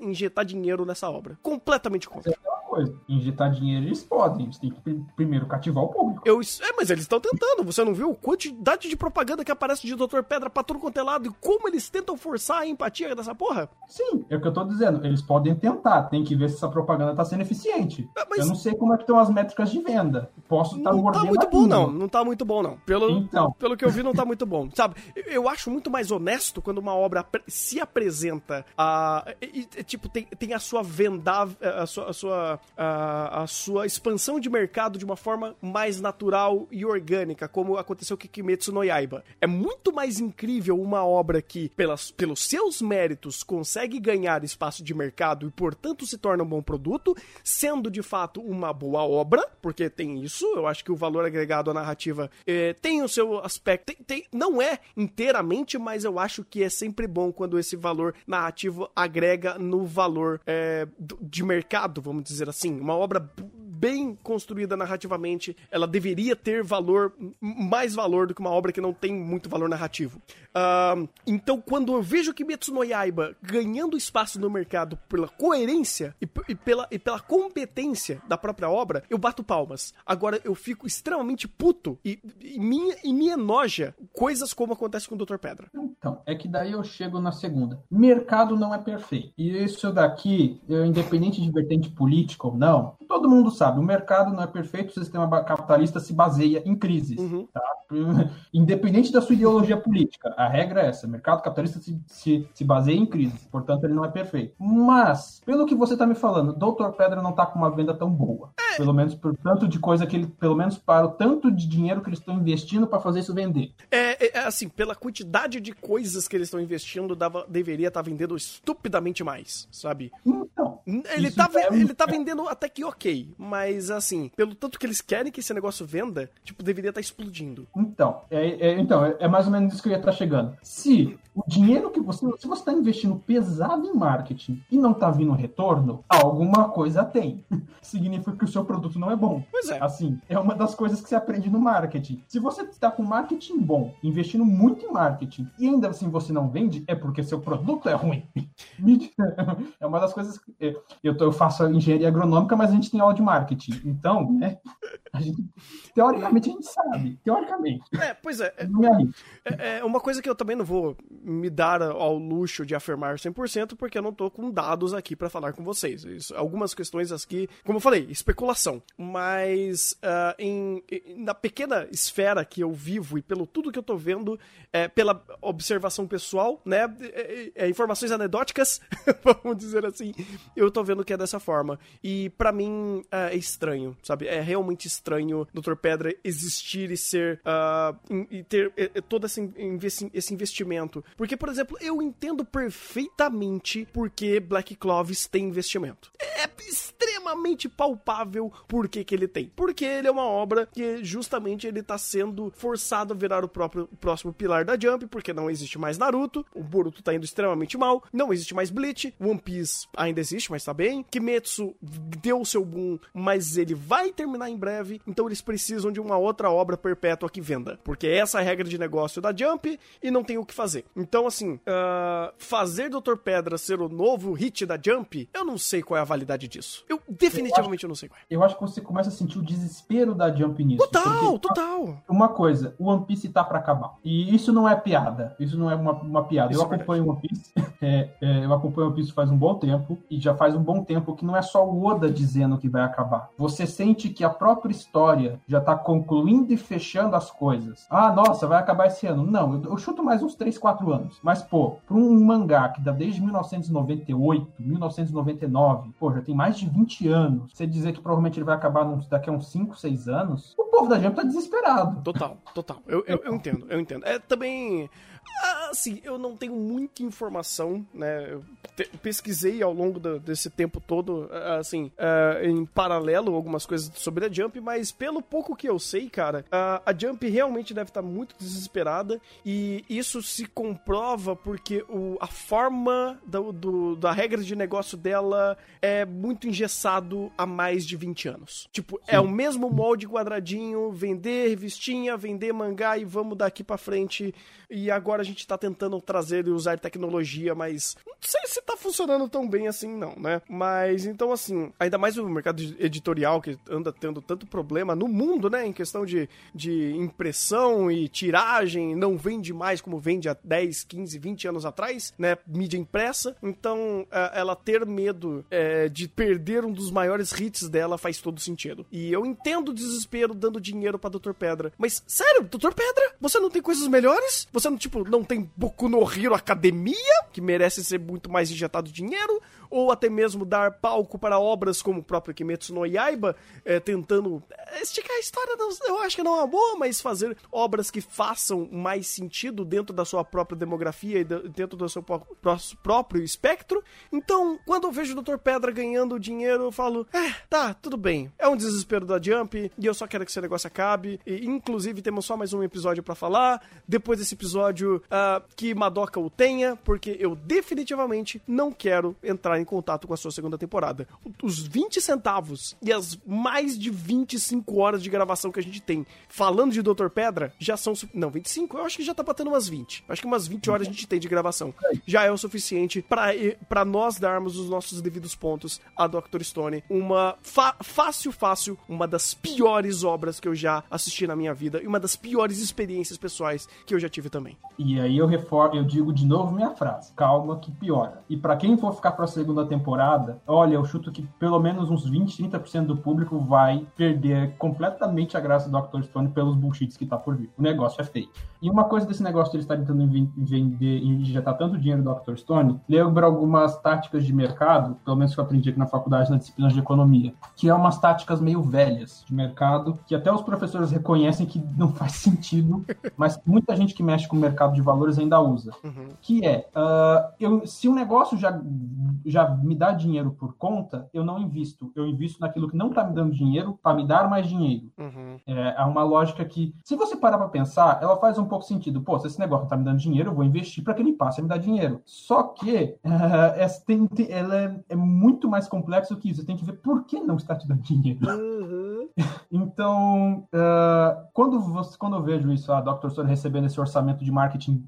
injetar dinheiro nessa obra. Completamente contra coisa. Injetar dinheiro eles podem, eles têm que primeiro cativar o público. Eu, é, mas eles estão tentando. Você não viu a quantidade de propaganda que aparece de Dr. Pedra pra tudo quanto é lado e como eles tentam forçar a empatia dessa porra? Sim, é o que eu tô dizendo. Eles podem tentar, tem que ver se essa propaganda tá sendo eficiente. É, mas... Eu não sei como é que estão as métricas de venda. Posso estar tá Não tá muito bom, não. Não tá muito bom, não. Pelo, então. pelo que eu vi, não tá muito bom. Sabe, eu acho muito mais honesto quando uma obra se apresenta a. E, tipo, tem, tem a sua venda, a sua, a sua, a, a sua expansão de mercado de uma forma mais natural e orgânica, como aconteceu com Kimetsu no Yaiba. É muito mais incrível uma obra que, pelas, pelos seus méritos, consegue ganhar espaço de mercado e, portanto, se torna um bom produto, sendo de fato uma boa obra, porque tem isso, eu acho que o valor agregado à narrativa eh, tem o seu aspecto, tem, tem, não é inteiramente, mas eu acho que é sempre bom quando esse valor narrativo agrega no valor eh, de mercado, vamos dizer assim. Uma obra bem construída narrativamente, ela deveria ter valor, mais valor do que uma obra que não tem muito valor narrativo. Uh, então, quando eu vejo Kimetsu no Yaiba ganhando espaço no mercado pela coerência e, e, pela, e pela competência da própria obra, eu bato palmas. Agora, eu fico extremamente puto e, e, me, e me enoja coisas como acontece com o Dr. Pedra. Então, é que daí eu chego na segunda. Mercado não é perfeito. E isso daqui, independente de vertente política ou não, todo mundo sabe o mercado não é perfeito, o sistema capitalista se baseia em crises. Uhum. Tá? Independente da sua ideologia política, a regra é essa: o mercado capitalista se, se, se baseia em crises, portanto, ele não é perfeito. Mas, pelo que você está me falando, Doutor Pedra não está com uma venda tão boa. É. Pelo menos por tanto de coisa que ele, pelo menos para o tanto de dinheiro que eles estão investindo para fazer isso vender. É, é, é, assim, pela quantidade de coisas que eles estão investindo, dava, deveria estar tá vendendo estupidamente mais, sabe? Então. Ele está é... ele tá vendendo até que ok, mas assim, pelo tanto que eles querem que esse negócio venda, tipo, deveria estar tá explodindo. Então, é, é então é, é, mais ou menos isso que eu ia estar chegando. Se o dinheiro que você. Se você está investindo pesado em marketing e não está vindo retorno, alguma coisa tem. Significa que o seu produto não é bom. Pois é. Assim, é uma das coisas que se aprende no marketing. Se você está com marketing bom, investindo muito em marketing, e ainda assim você não vende, é porque seu produto é ruim. é uma das coisas. Que, é, eu, eu faço engenharia agronômica, mas a gente tem aula de marketing marketing. Então, né, a gente, teoricamente a gente sabe. Teoricamente. É, pois é. É, é, uma coisa que eu também não vou me dar ao luxo de afirmar 100%, porque eu não tô com dados aqui para falar com vocês. Isso, algumas questões aqui, como eu falei, especulação. Mas uh, em, na pequena esfera que eu vivo e pelo tudo que eu tô vendo, é, pela observação pessoal, né, é, é, informações anedóticas, vamos dizer assim, eu tô vendo que é dessa forma. E para mim, é estranho, sabe? É realmente estranho Dr. Pedra existir e ser. Uh, e ter todo esse, esse investimento. Porque, por exemplo, eu entendo perfeitamente porque Black Clovis tem investimento. É palpável por que, ele tem. Porque ele é uma obra que justamente ele tá sendo forçado a virar o próprio o próximo pilar da Jump, porque não existe mais Naruto, o Boruto tá indo extremamente mal, não existe mais Bleach, One Piece ainda existe, mas tá bem, Kimetsu deu seu boom mas ele vai terminar em breve, então eles precisam de uma outra obra perpétua que venda. Porque essa é a regra de negócio da Jump e não tem o que fazer. Então, assim, uh, fazer Dr. Pedra ser o novo hit da Jump, eu não sei qual é a validade disso. Eu definitivamente eu, acho, não sei qual é. Eu acho que você começa a sentir o desespero da Jump nisso. Total, total. Uma coisa, o One Piece tá para acabar. E isso não é piada. Isso não é uma, uma piada. Isso eu é acompanho o One Piece. É, é, eu acompanho o One Piece faz um bom tempo. E já faz um bom tempo que não é só o Oda dizendo que vai acabar. Você sente que a própria história já está concluindo e fechando as coisas. Ah, nossa, vai acabar esse ano. Não, eu, eu chuto mais uns 3, 4 anos. Mas, pô, para um mangá que dá desde 1998, 1999, pô, já tem mais de 20 anos, você dizer que provavelmente ele vai acabar daqui a uns 5, 6 anos, o povo da gente tá desesperado. Total, total. Eu, eu, eu entendo, eu entendo. É também Assim, eu não tenho muita informação, né? Eu pesquisei ao longo do, desse tempo todo, assim, uh, em paralelo algumas coisas sobre a Jump, mas pelo pouco que eu sei, cara, uh, a Jump realmente deve estar muito desesperada e isso se comprova porque o, a forma do, do, da regra de negócio dela é muito engessado há mais de 20 anos. Tipo, é Sim. é o mesmo molde quadradinho, vender revistinha, vender mangá e vamos daqui para frente e agora a gente tá tentando trazer e usar tecnologia, mas não sei se tá funcionando tão bem assim, não, né? Mas então, assim, ainda mais o mercado editorial que anda tendo tanto problema no mundo, né? Em questão de, de impressão e tiragem, não vende mais como vende há 10, 15, 20 anos atrás, né? Mídia impressa. Então, é, ela ter medo é, de perder um dos maiores hits dela faz todo sentido. E eu entendo o desespero dando dinheiro pra Dr. Pedra. Mas, sério, Dr. Pedra? Você não tem coisas melhores? Você não, tipo, não tem Boku no Hero Academia, que merece ser muito mais injetado dinheiro? Ou até mesmo dar palco para obras como o próprio Kimetsu no Yaiba, é, tentando esticar a história, eu acho que não é uma boa, mas fazer obras que façam mais sentido dentro da sua própria demografia e dentro do seu próprio espectro. Então, quando eu vejo o Dr. Pedra ganhando dinheiro, eu falo, é, tá, tudo bem. É um desespero da Jump e eu só quero que esse negócio acabe. E, inclusive, temos só mais um episódio para falar. Depois desse episódio, uh, que Madoka o tenha, porque eu definitivamente não quero entrar em contato com a sua segunda temporada. Os 20 centavos e as mais de 25 horas de gravação que a gente tem falando de Dr. Pedra já são. Não, 25? Eu acho que já tá batendo umas 20. Acho que umas 20 horas a gente tem de gravação. Já é o suficiente para nós darmos os nossos devidos pontos a Dr. Stone. Uma fácil, fácil, uma das piores obras que eu já assisti na minha vida e uma das piores experiências pessoais que eu já tive também. E aí eu reforço, eu digo de novo minha frase: calma que piora. E para quem for ficar para a segunda temporada, olha, eu chuto que pelo menos uns 20, 30% do público vai perder completamente a graça do Dr. Stone pelos bullshits que tá por vir. O negócio é feio. E uma coisa desse negócio de ele estar tentando vender e injetar tanto dinheiro no Dr. Stone, lembra algumas táticas de mercado, pelo menos que eu aprendi aqui na faculdade, na disciplina de economia, que é umas táticas meio velhas de mercado, que até os professores reconhecem que não faz sentido, mas muita gente que mexe com o mercado de valores ainda usa. Uhum. Que é, uh, eu, se um negócio já, já me dá dinheiro por conta, eu não invisto. Eu invisto naquilo que não está me dando dinheiro para me dar mais dinheiro. Uhum. É, é uma lógica que, se você parar para pensar, ela faz um pouco sentido. Pô, se esse negócio tá me dando dinheiro, eu vou investir para que ele passe a me dar dinheiro. Só que uh, ela é, é, muito mais complexo que isso. Você tem que ver por que não está te dando dinheiro. Uhum. então, uh, quando, você, quando eu vejo isso, a Dr. Stone recebendo esse orçamento de marketing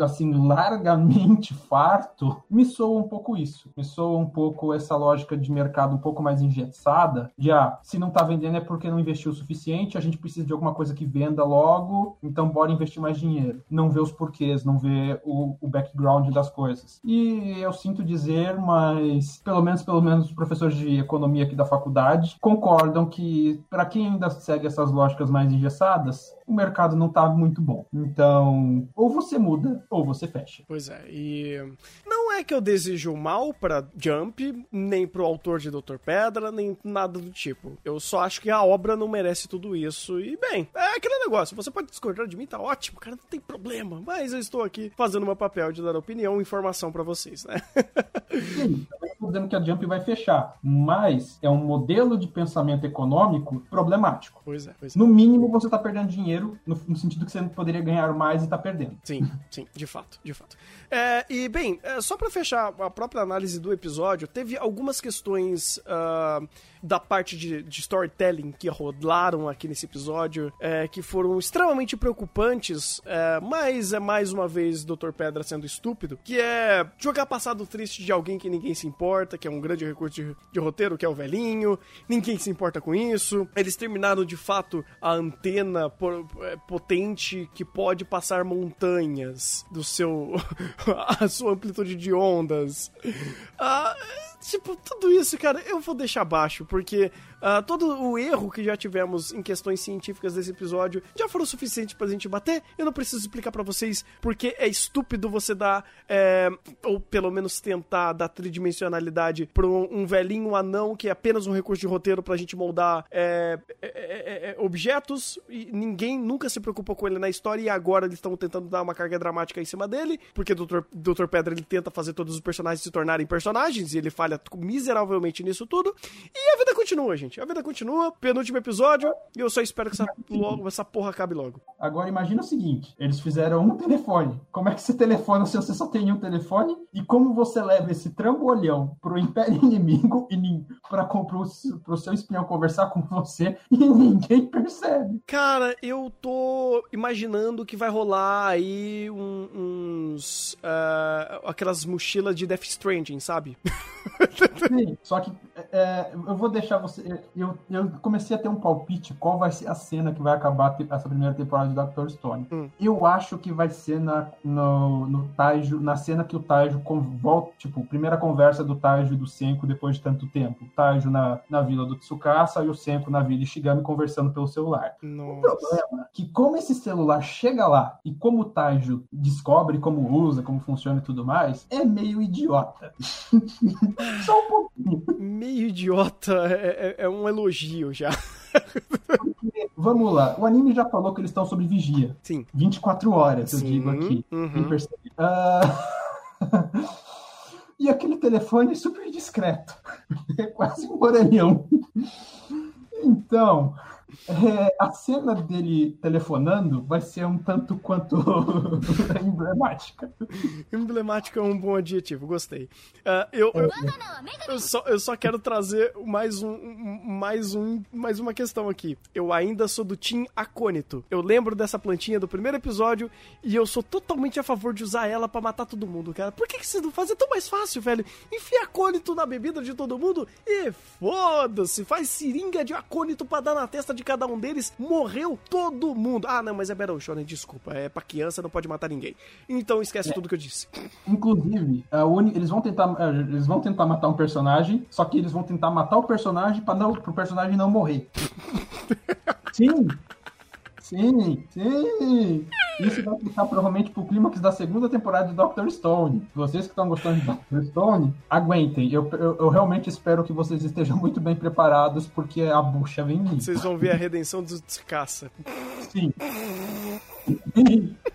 assim, largamente farto, me soa um pouco isso. Me soa um pouco essa lógica de mercado um pouco mais engessada, de ah, se não tá vendendo é porque não investiu o suficiente, a gente precisa de alguma coisa que venda logo, então bora investir mais dinheiro. Não vê os porquês, não vê o, o background das coisas. E eu sinto dizer, mas pelo menos, pelo menos os professores de economia aqui da faculdade concordam que para quem ainda segue essas lógicas mais engessadas, o mercado não tá muito bom. Então, ou você muda ou você fecha. Pois é, e não é que eu desejo mal para Jump, nem pro autor de Doutor Pedra, nem nada do tipo. Eu só acho que a obra não merece tudo isso. E bem, é aquele negócio, você pode discordar de mim, tá ótimo, cara, não tem problema. Mas eu estou aqui fazendo meu papel de dar opinião e informação para vocês, né? Sim, também estou dizendo que a Jump vai fechar, mas é um modelo de pensamento econômico problemático. Pois é, pois é. No mínimo, você tá perdendo dinheiro no, no, sentido que você poderia ganhar mais e tá perdendo. Sim, sim, de fato, de fato. É, e, bem, é, só para fechar a própria análise do episódio, teve algumas questões uh, da parte de, de, storytelling que rolaram aqui nesse episódio, é, que foram extremamente preocupantes, é, mas é mais uma vez Dr. Pedra sendo estúpido, que é jogar passado triste de alguém que ninguém se importa, que é um grande recurso de, de roteiro, que é o velhinho, ninguém se importa com isso. Eles terminaram de fato a antena por, é, potente que pode passar montanhas do seu. a sua amplitude de ondas. Ah, tipo, tudo isso, cara, eu vou deixar baixo, porque Uh, todo o erro que já tivemos em questões científicas desse episódio já foram suficientes pra gente bater. Eu não preciso explicar para vocês porque é estúpido você dar, é, ou pelo menos tentar dar tridimensionalidade pra um, velhinho anão que é apenas um recurso de roteiro pra gente moldar é, é, objetos e ninguém nunca se preocupou com ele na história e agora eles estão tentando dar uma carga dramática em cima dele, porque Dr. Dr. Pedra ele tenta fazer todos os personagens se tornarem personagens e ele falha miseravelmente nisso tudo. E a vida continua, gente gente. A vida continua, penúltimo episódio, e eu só espero que essa, logo, essa porra acabe logo. Agora imagina o seguinte: eles fizeram um telefone. Como é que você telefona se você só tem um telefone? E como você leva esse trambolhão pro Império Inimigo e pra, pro, pro seu espião conversar com você e ninguém percebe? Cara, eu tô imaginando que vai rolar aí um, uns. Uh, aquelas mochilas de Death Stranding, sabe? Sim, só que é, eu vou deixar deixar você. Eu, eu comecei a ter um palpite qual vai ser a cena que vai acabar essa primeira temporada de Doctor Stone. Hum. Eu acho que vai ser na, no, no Taiju, na cena que o Taiju volta, tipo, primeira conversa do Taiju e do Senko depois de tanto tempo. O Taiju na, na vila do Tsukasa e o Senko na vila Ishigami conversando pelo celular. Nossa. O problema é que como esse celular chega lá e como o Taiju descobre como usa, como funciona e tudo mais, é meio idiota. Só um pouquinho. Meio idiota é, é, é um elogio já. Vamos lá. O anime já falou que eles estão sob vigia. Sim. 24 horas, Sim. eu digo aqui. Uhum. Uh... e aquele telefone é super discreto. É quase um orelhão. Então, é, a cena dele telefonando vai ser um tanto quanto emblemática. Emblemática é um bom adjetivo, gostei. Uh, eu, eu, eu, só, eu só quero trazer mais, um, mais, um, mais uma questão aqui. Eu ainda sou do Team Acônito. Eu lembro dessa plantinha do primeiro episódio e eu sou totalmente a favor de usar ela para matar todo mundo, cara. Por que, que vocês não fazem tão mais fácil, velho? Enfia acônito na bebida de todo mundo e foda-se. Faz seringa de acônito pra dar na testa de cada um deles, morreu todo mundo. Ah, não, mas é Battle Shonen, desculpa. É pra criança, não pode matar ninguém. Então esquece é. tudo que eu disse. Inclusive, eles vão tentar eles vão tentar matar um personagem, só que eles vão tentar matar o personagem para não pro personagem não morrer. Sim. Sim, sim. Isso vai ficar provavelmente pro clímax da segunda temporada de Doctor Stone. Vocês que estão gostando de Doctor Stone, aguentem. Eu, eu, eu, realmente espero que vocês estejam muito bem preparados, porque a bucha vem vindo. Vocês vão ver a redenção dos Tsukasa. Sim.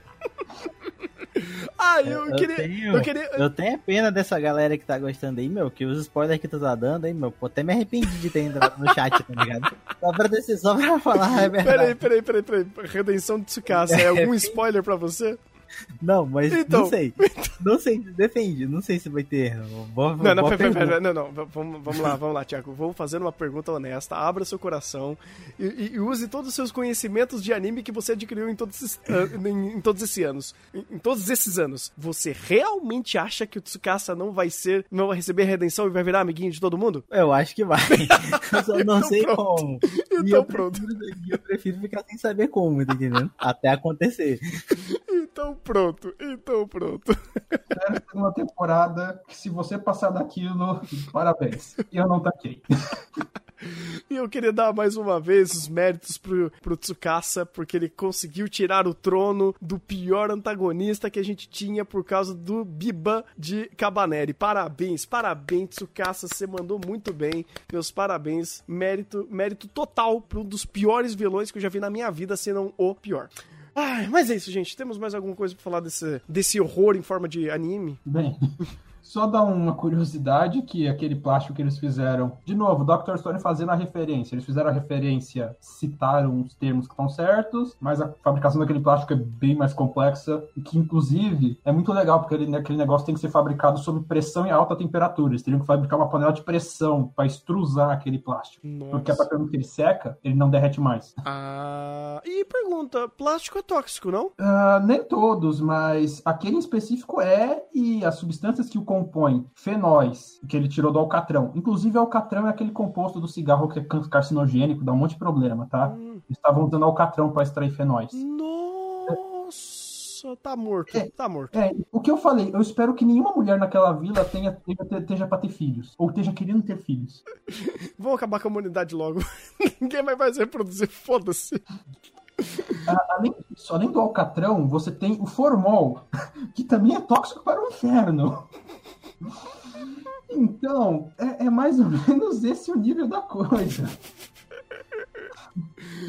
Ah, eu, eu queria, tenho, eu queria. Eu tenho pena dessa galera que tá gostando aí, meu, que os spoilers que tu tá dando aí, meu, pô, até me arrependi de ter entrado no chat, tá ligado? Só pra descer, só pra falar, é verdade. Peraí, peraí, peraí, peraí. Redenção de Tsukasa, é algum spoiler pra você? Não, mas então, não sei. Não sei, defende. Não sei se vai ter. Boa, não, não, pera, pera, não, não, vamos, vamos lá, vamos lá, Tiago. Vou fazer uma pergunta honesta. Abra seu coração e, e, use todos os seus conhecimentos de anime que você adquiriu em todos esses, em, em todos esses anos. Em, em, todos esses anos. Você realmente acha que o Tsukasa não vai ser, não vai receber redenção e vai virar amiguinho de todo mundo? Eu acho que vai. Eu só não então sei pronto. como. Então e eu pronto. Prefiro, eu prefiro ficar sem saber como, tá entendendo? Até acontecer. Então pronto, então pronto. Espero ter uma temporada que se você passar daquilo, parabéns. E eu não taquei. E eu queria dar mais uma vez os méritos pro, pro Tsukasa, porque ele conseguiu tirar o trono do pior antagonista que a gente tinha por causa do Biban de Cabaneri. Parabéns, parabéns, Tsukasa, você mandou muito bem. Meus parabéns, mérito, mérito total para um dos piores vilões que eu já vi na minha vida, se não o pior. Ai, mas é isso, gente. Temos mais alguma coisa pra falar desse, desse horror em forma de anime? Bem, só dar uma curiosidade que aquele plástico que eles fizeram, de novo, Dr. Stone fazendo a referência. Eles fizeram a referência, citaram os termos que estão certos, mas a fabricação daquele plástico é bem mais complexa e que, inclusive, é muito legal, porque ele, aquele negócio tem que ser fabricado sob pressão e alta temperatura. Eles teriam que fabricar uma panela de pressão para extrusar aquele plástico. Nossa. Porque a partir do que ele seca, ele não derrete mais. Ah, e pergunta, plástico é tóxico, não? Uh, nem todos, mas aquele em específico é, e as substâncias que o compõem fenóis, que ele tirou do alcatrão. Inclusive, o alcatrão é aquele composto do cigarro que é carcinogênico, dá um monte de problema, tá? Hum. Eles estavam usando alcatrão para extrair fenóis. Nossa, tá morto, é, tá morto. É, o que eu falei, eu espero que nenhuma mulher naquela vila tenha, tenha, esteja pra ter filhos, ou esteja querendo ter filhos. Vamos acabar com a humanidade logo. Ninguém mais vai se reproduzir, foda-se. Além disso, além do alcatrão, você tem o formol, que também é tóxico para o inferno. Então, é, é mais ou menos esse o nível da coisa.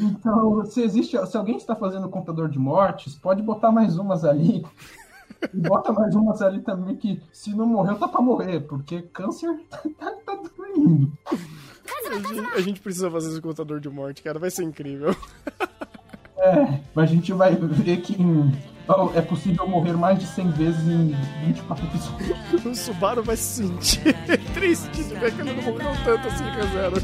Então, se existe, se alguém está fazendo contador de mortes, pode botar mais umas ali. E bota mais umas ali também que se não morreu, tá pra morrer, porque câncer tá, tá, tá indo. A gente, a gente precisa fazer esse contador de morte, cara, vai ser incrível. É, mas a gente vai ver que é possível morrer mais de 100 vezes em 24 episódios. O Subaru vai se sentir triste de ver que ele não morreu tanto assim, Rezero.